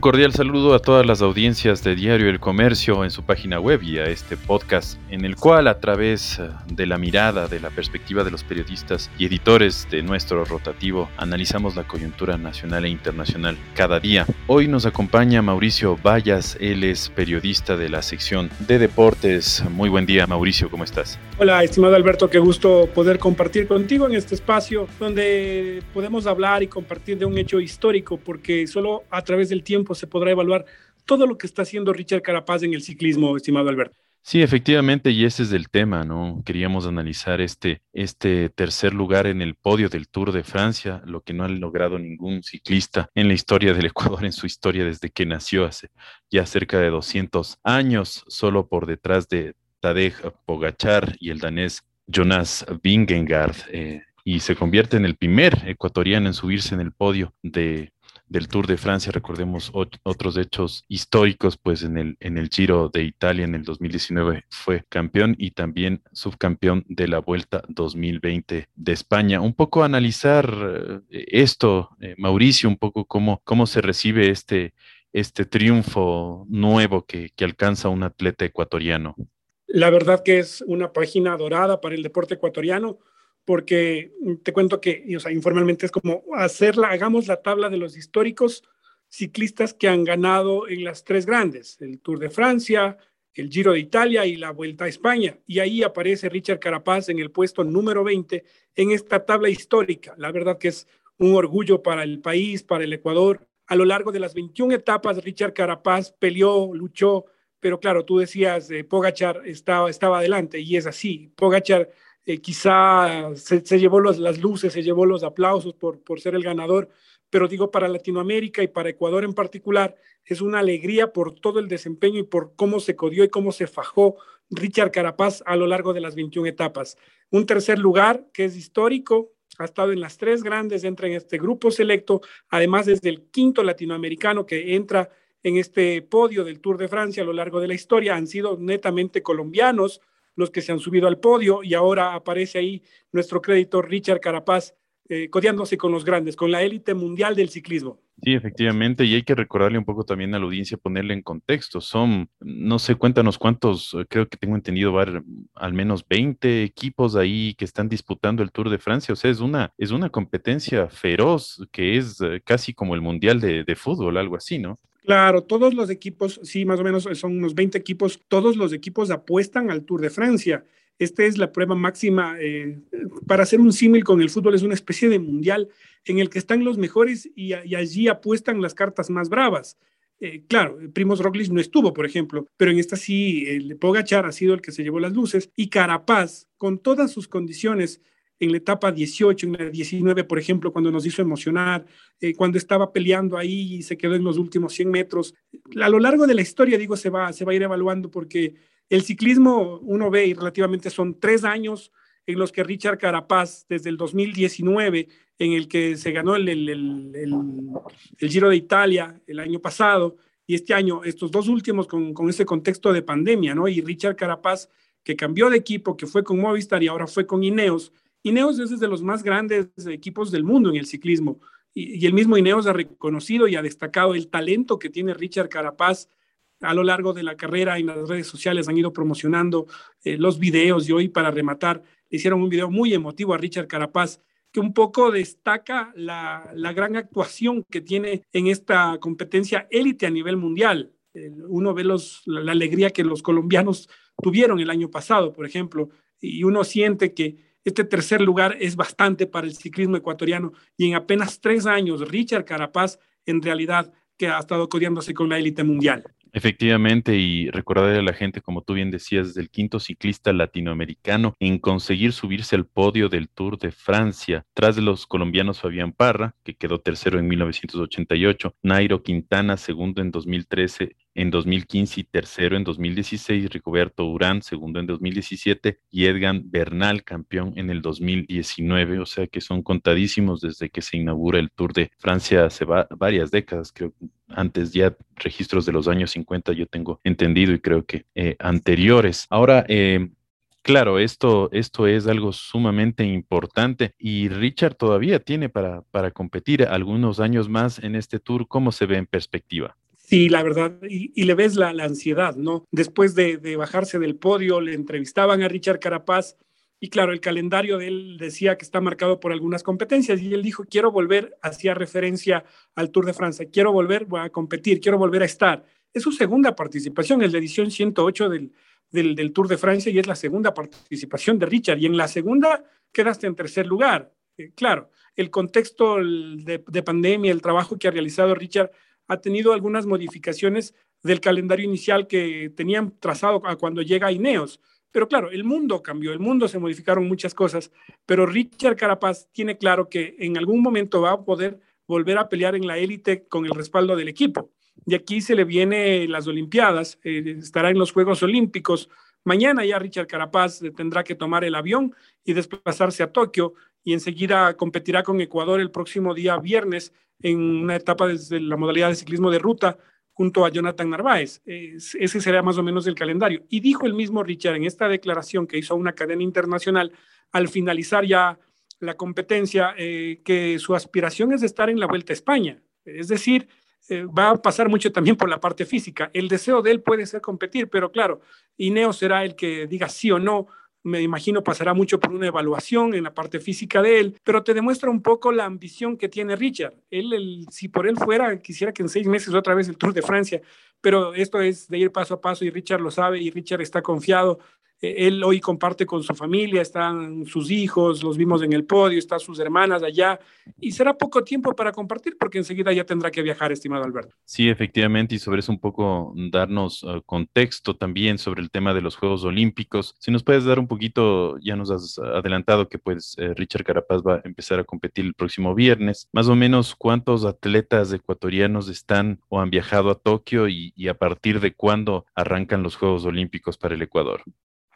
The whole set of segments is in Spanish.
Un cordial saludo a todas las audiencias de Diario El Comercio en su página web y a este podcast en el cual a través eh, de la mirada, de la perspectiva de los periodistas y editores de nuestro rotativo analizamos la coyuntura nacional e internacional cada día. Hoy nos acompaña Mauricio Vallas, él es periodista de la sección de deportes. Muy buen día Mauricio, ¿cómo estás? Hola estimado Alberto, qué gusto poder compartir contigo en este espacio donde podemos hablar y compartir de un hecho histórico porque solo a través del tiempo se podrá evaluar todo lo que está haciendo Richard Carapaz en el ciclismo, estimado Alberto. Sí, efectivamente, y ese es el tema, ¿no? Queríamos analizar este, este tercer lugar en el podio del Tour de Francia, lo que no ha logrado ningún ciclista en la historia del Ecuador, en su historia desde que nació hace ya cerca de 200 años, solo por detrás de Tadej Pogachar y el danés Jonas Vingegaard, eh, y se convierte en el primer ecuatoriano en subirse en el podio de del Tour de Francia, recordemos otros hechos históricos, pues en el, en el Giro de Italia en el 2019 fue campeón y también subcampeón de la Vuelta 2020 de España. Un poco analizar eh, esto, eh, Mauricio, un poco cómo, cómo se recibe este, este triunfo nuevo que, que alcanza un atleta ecuatoriano. La verdad que es una página dorada para el deporte ecuatoriano porque te cuento que, o sea, informalmente es como hacerla, hagamos la tabla de los históricos ciclistas que han ganado en las tres grandes, el Tour de Francia, el Giro de Italia y la Vuelta a España. Y ahí aparece Richard Carapaz en el puesto número 20 en esta tabla histórica. La verdad que es un orgullo para el país, para el Ecuador. A lo largo de las 21 etapas, Richard Carapaz peleó, luchó, pero claro, tú decías, eh, Pogachar estaba, estaba adelante y es así. Pogachar eh, quizá se, llevó las luces, se llevó los aplausos por, por ser el ganador, pero digo, para Latinoamérica y para Ecuador en particular, es una alegría por todo el desempeño y por cómo se codió y cómo se fajó Richard Carapaz a lo largo de las 21 etapas. Un tercer lugar que es histórico, ha estado en las tres grandes, entra en este grupo selecto, además es el quinto latinoamericano que entra en este podio del Tour de Francia a lo largo de la historia, han sido netamente colombianos, los que se han subido al podio y ahora aparece ahí nuestro crédito Richard Carapaz eh, codeándose con los grandes, con la élite mundial del ciclismo. Sí, efectivamente, y hay que recordarle un poco también a la audiencia, ponerle en contexto. Son, no sé, cuéntanos cuántos, eh, creo que tengo entendido, var, al menos 20 equipos ahí que están disputando el Tour de Francia. O sea, es una, es una competencia feroz que es eh, casi como el Mundial de, de Fútbol, algo así, ¿no? Claro, todos los equipos, sí, más o menos son unos 20 equipos, todos los equipos apuestan al Tour de Francia. Esta es la prueba máxima. Eh, para hacer un símil con el fútbol, es una especie de mundial en el que están los mejores y, allí apuestan las cartas más bravas. Eh, claro, Primos Roglic no estuvo, por ejemplo, pero en esta sí, el Pogachar ha sido el que se llevó las luces y Carapaz, con todas sus condiciones, en la etapa 18, en la 19, por ejemplo, cuando nos hizo emocionar, eh, cuando estaba peleando ahí y se quedó en los últimos 100 metros. A lo largo de la historia, digo, se va, se va a ir evaluando porque el ciclismo, uno ve y relativamente son tres años en los que Richard Carapaz, desde el 2019, en el que se ganó el, el, el, Giro de Italia el año pasado, y este año, estos dos últimos con, con ese contexto de pandemia, ¿no? Y Richard Carapaz, que cambió de equipo, que fue con Movistar y ahora fue con Ineos, Ineos es de los más grandes equipos del mundo en el ciclismo y, el mismo Ineos ha reconocido y ha destacado el talento que tiene Richard Carapaz a lo largo de la carrera en las redes sociales han ido promocionando eh, los videos y hoy para rematar hicieron un video muy emotivo a Richard Carapaz que un poco destaca la, gran actuación que tiene en esta competencia élite a nivel mundial. uno ve los, la alegría que los colombianos tuvieron el año pasado, por ejemplo, y uno siente que este tercer lugar es bastante para el ciclismo ecuatoriano y en apenas tres años Richard Carapaz en realidad que ha estado codiándose con la élite mundial. Efectivamente, y recordarle a la gente, como tú bien decías, del quinto ciclista latinoamericano en conseguir subirse al podio del Tour de Francia, tras los colombianos Fabián Parra, que quedó tercero en 1988, Nairo Quintana, segundo en 2013 en 2015 y tercero en 2016, Rigoberto Urán, segundo en 2017, y Edgan Bernal, campeón en el 2019, o sea que son contadísimos desde que se inaugura el Tour de Francia hace varias décadas, creo antes ya registros de los años 50 yo tengo entendido y creo que eh, anteriores. Ahora, eh, Claro, esto, esto es algo sumamente importante y Richard todavía tiene para, para competir algunos años más en este tour. ¿Cómo se ve en perspectiva? Sí, la verdad, y, le ves la, ansiedad, ¿no? Después de, de, bajarse del podio, le entrevistaban a Richard Carapaz y claro, el calendario de él decía que está marcado por algunas competencias y él dijo, quiero volver, hacía referencia al Tour de Francia, quiero volver a competir, quiero volver a estar. Es su segunda participación, es la edición 108 del, del, Tour de Francia y es la segunda participación de Richard. Y en la segunda quedaste en tercer lugar. Eh, claro, el contexto de pandemia, el trabajo que ha realizado Richard ha tenido algunas modificaciones del calendario inicial que tenían trazado cuando llega Ineos pero claro, el mundo cambió, el mundo se modificaron muchas cosas, pero Richard Carapaz tiene claro que en algún momento va a poder volver a pelear en la élite con el respaldo del equipo. Y aquí se le viene las Olimpiadas, eh, estará en los Juegos Olímpicos. Mañana ya Richard Carapaz tendrá que tomar el avión y desplazarse a Tokio y enseguida competirá con Ecuador el próximo día viernes en una etapa desde la modalidad de ciclismo de ruta junto a Jonathan Narváez. ese será más o menos el calendario. Y dijo el mismo Richard en esta declaración que hizo a una cadena internacional al finalizar ya la competencia eh, que su aspiración es estar en la Vuelta a España. Es decir, eh, va a pasar mucho también por la parte física. El deseo de él puede ser competir, pero claro, Ineo será el que diga sí o no me imagino pasará mucho por una evaluación en la parte física de él, pero te demuestra un poco la ambición que tiene Richard. Él, si por él fuera, quisiera que en seis meses otra vez el Tour de Francia, pero esto es de ir paso a paso y Richard lo sabe y Richard está confiado él hoy comparte con su familia, están sus hijos, los vimos en el podio, están sus hermanas allá, y será poco tiempo para compartir porque enseguida ya tendrá que viajar, estimado Alberto. Sí, efectivamente, y sobre eso un poco darnos uh, contexto también sobre el tema de los Juegos Olímpicos. Si nos puedes dar un poquito, ya nos has adelantado que pues eh, Richard Carapaz va a empezar a competir el próximo viernes, más o menos cuántos atletas ecuatorianos están o han viajado a Tokio y a partir de cuándo arrancan los Juegos Olímpicos para el Ecuador.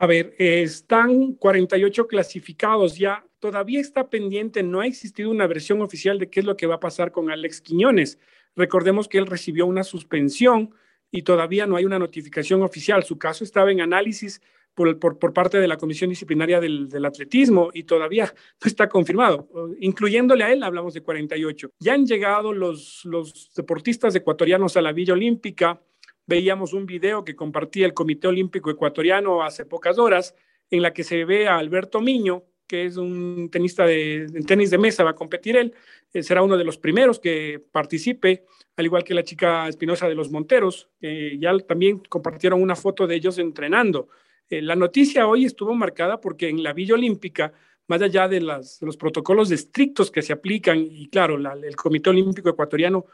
A ver, están 48 clasificados ya. Todavía está pendiente, no ha existido una versión oficial de qué es lo que va a pasar con Alex Quiñones. Recordemos que él recibió una suspensión y todavía no hay una notificación oficial. Su caso estaba en análisis por, parte de la Comisión Disciplinaria del, Atletismo y todavía no está confirmado. Incluyéndole a él, hablamos de 48. Ya han llegado los, los deportistas ecuatorianos a la Villa Olímpica veíamos un video que compartía el Comité Olímpico Ecuatoriano hace pocas horas, en la que se ve a Alberto Miño, que es un tenista de, tenis de mesa, va a competir él, eh, será uno de los primeros que participe, al igual que la chica Espinosa de los Monteros, ya también compartieron una foto de ellos entrenando. Eh, la noticia hoy estuvo marcada porque en la Villa Olímpica, más allá de, los protocolos estrictos que se aplican, y claro, el Comité Olímpico Ecuatoriano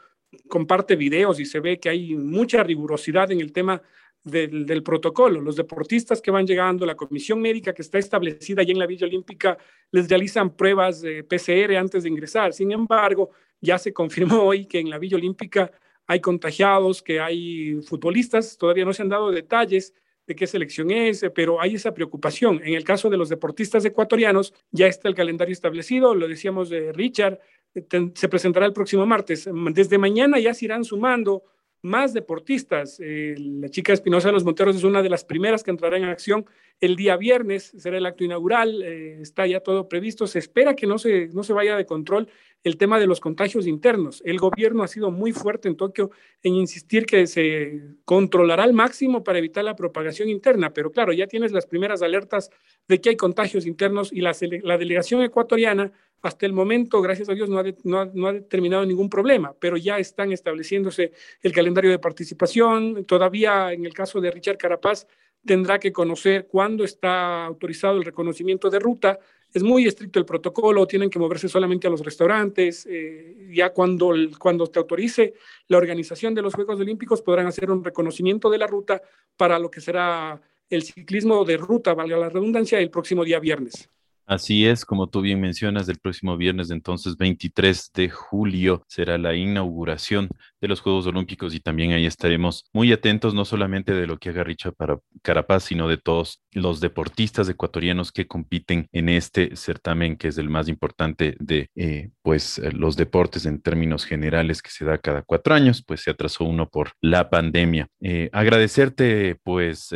comparte videos y se ve que hay mucha rigurosidad en el tema del, protocolo. Los deportistas que van llegando, la comisión médica que está establecida allí en la Villa Olímpica, les realizan pruebas de PCR antes de ingresar. Sin embargo, ya se confirmó hoy que en la Villa Olímpica hay contagiados, que hay futbolistas, todavía no se han dado detalles de qué selección es, pero hay esa preocupación. En el caso de los deportistas ecuatorianos, ya está el calendario establecido, lo decíamos de Richard, se presentará el próximo martes. Desde mañana ya se irán sumando más deportistas. Eh, la chica Espinosa de los Monteros es una de las primeras que entrará en acción el día viernes, será el acto inaugural, eh, está ya todo previsto. Se espera que no se, no se vaya de control el tema de los contagios internos. El gobierno ha sido muy fuerte en Tokio en insistir que se controlará al máximo para evitar la propagación interna, pero claro, ya tienes las primeras alertas de que hay contagios internos y la, la delegación ecuatoriana hasta el momento, gracias a Dios, no ha, no, determinado ningún problema, pero ya están estableciéndose el calendario de participación. Todavía, en el caso de Richard Carapaz, tendrá que conocer cuándo está autorizado el reconocimiento de ruta. Es muy estricto el protocolo, tienen que moverse solamente a los restaurantes. Eh, ya cuando, cuando te autorice la organización de los Juegos Olímpicos, podrán hacer un reconocimiento de la ruta para lo que será el ciclismo de ruta, valga la redundancia, el próximo día viernes. Así es, como tú bien mencionas, del próximo viernes, entonces 23 de julio, será la inauguración de los Juegos Olímpicos y también ahí estaremos muy atentos, no solamente de lo que haga Richard para Carapaz, sino de todos los deportistas ecuatorianos que compiten en este certamen, que es el más importante de eh, pues eh, los deportes en términos generales que se da cada cuatro años, pues se atrasó uno por la pandemia. Eh, agradecerte, pues,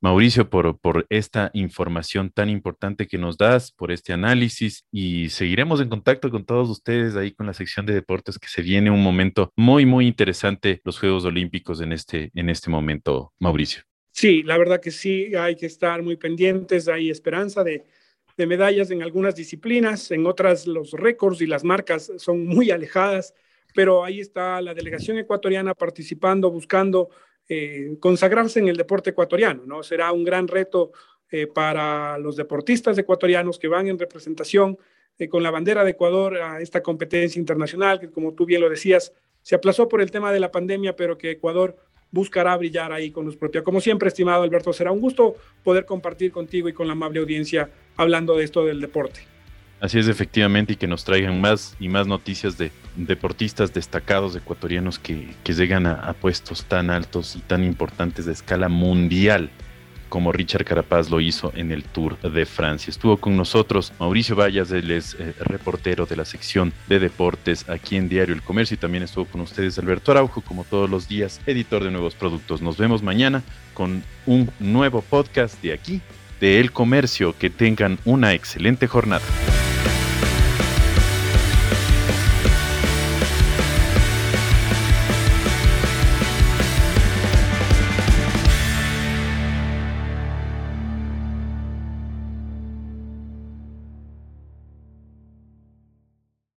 Mauricio, por, por esta información tan importante que nos das por este análisis y seguiremos en contacto con todos ustedes ahí con la sección de deportes que se viene un momento muy, muy interesante los Juegos Olímpicos en este, en este momento, Mauricio. Sí, la verdad que sí, hay que estar muy pendientes, hay esperanza de, de medallas en algunas disciplinas, en otras los récords y las marcas son muy alejadas, pero ahí está la delegación ecuatoriana participando, buscando eh, consagrarse en el deporte ecuatoriano, ¿no? Será un gran reto eh, para los deportistas ecuatorianos que van en representación eh, con la bandera de Ecuador a esta competencia internacional, que como tú bien lo decías, se aplazó por el tema de la pandemia, pero que Ecuador buscará brillar ahí con los propios. Como siempre, estimado Alberto, será un gusto poder compartir contigo y con la amable audiencia hablando de esto del deporte. Así es, efectivamente, y que nos traigan más y más noticias de deportistas destacados ecuatorianos que, llegan a, puestos tan altos y tan importantes de escala mundial como Richard Carapaz lo hizo en el Tour de Francia. Estuvo con nosotros Mauricio Vallas, él es eh, reportero de la sección de deportes aquí en Diario El Comercio y también estuvo con ustedes Alberto Araujo, como todos los días, editor de nuevos productos. Nos vemos mañana con un nuevo podcast de aquí, de El Comercio. Que tengan una excelente jornada.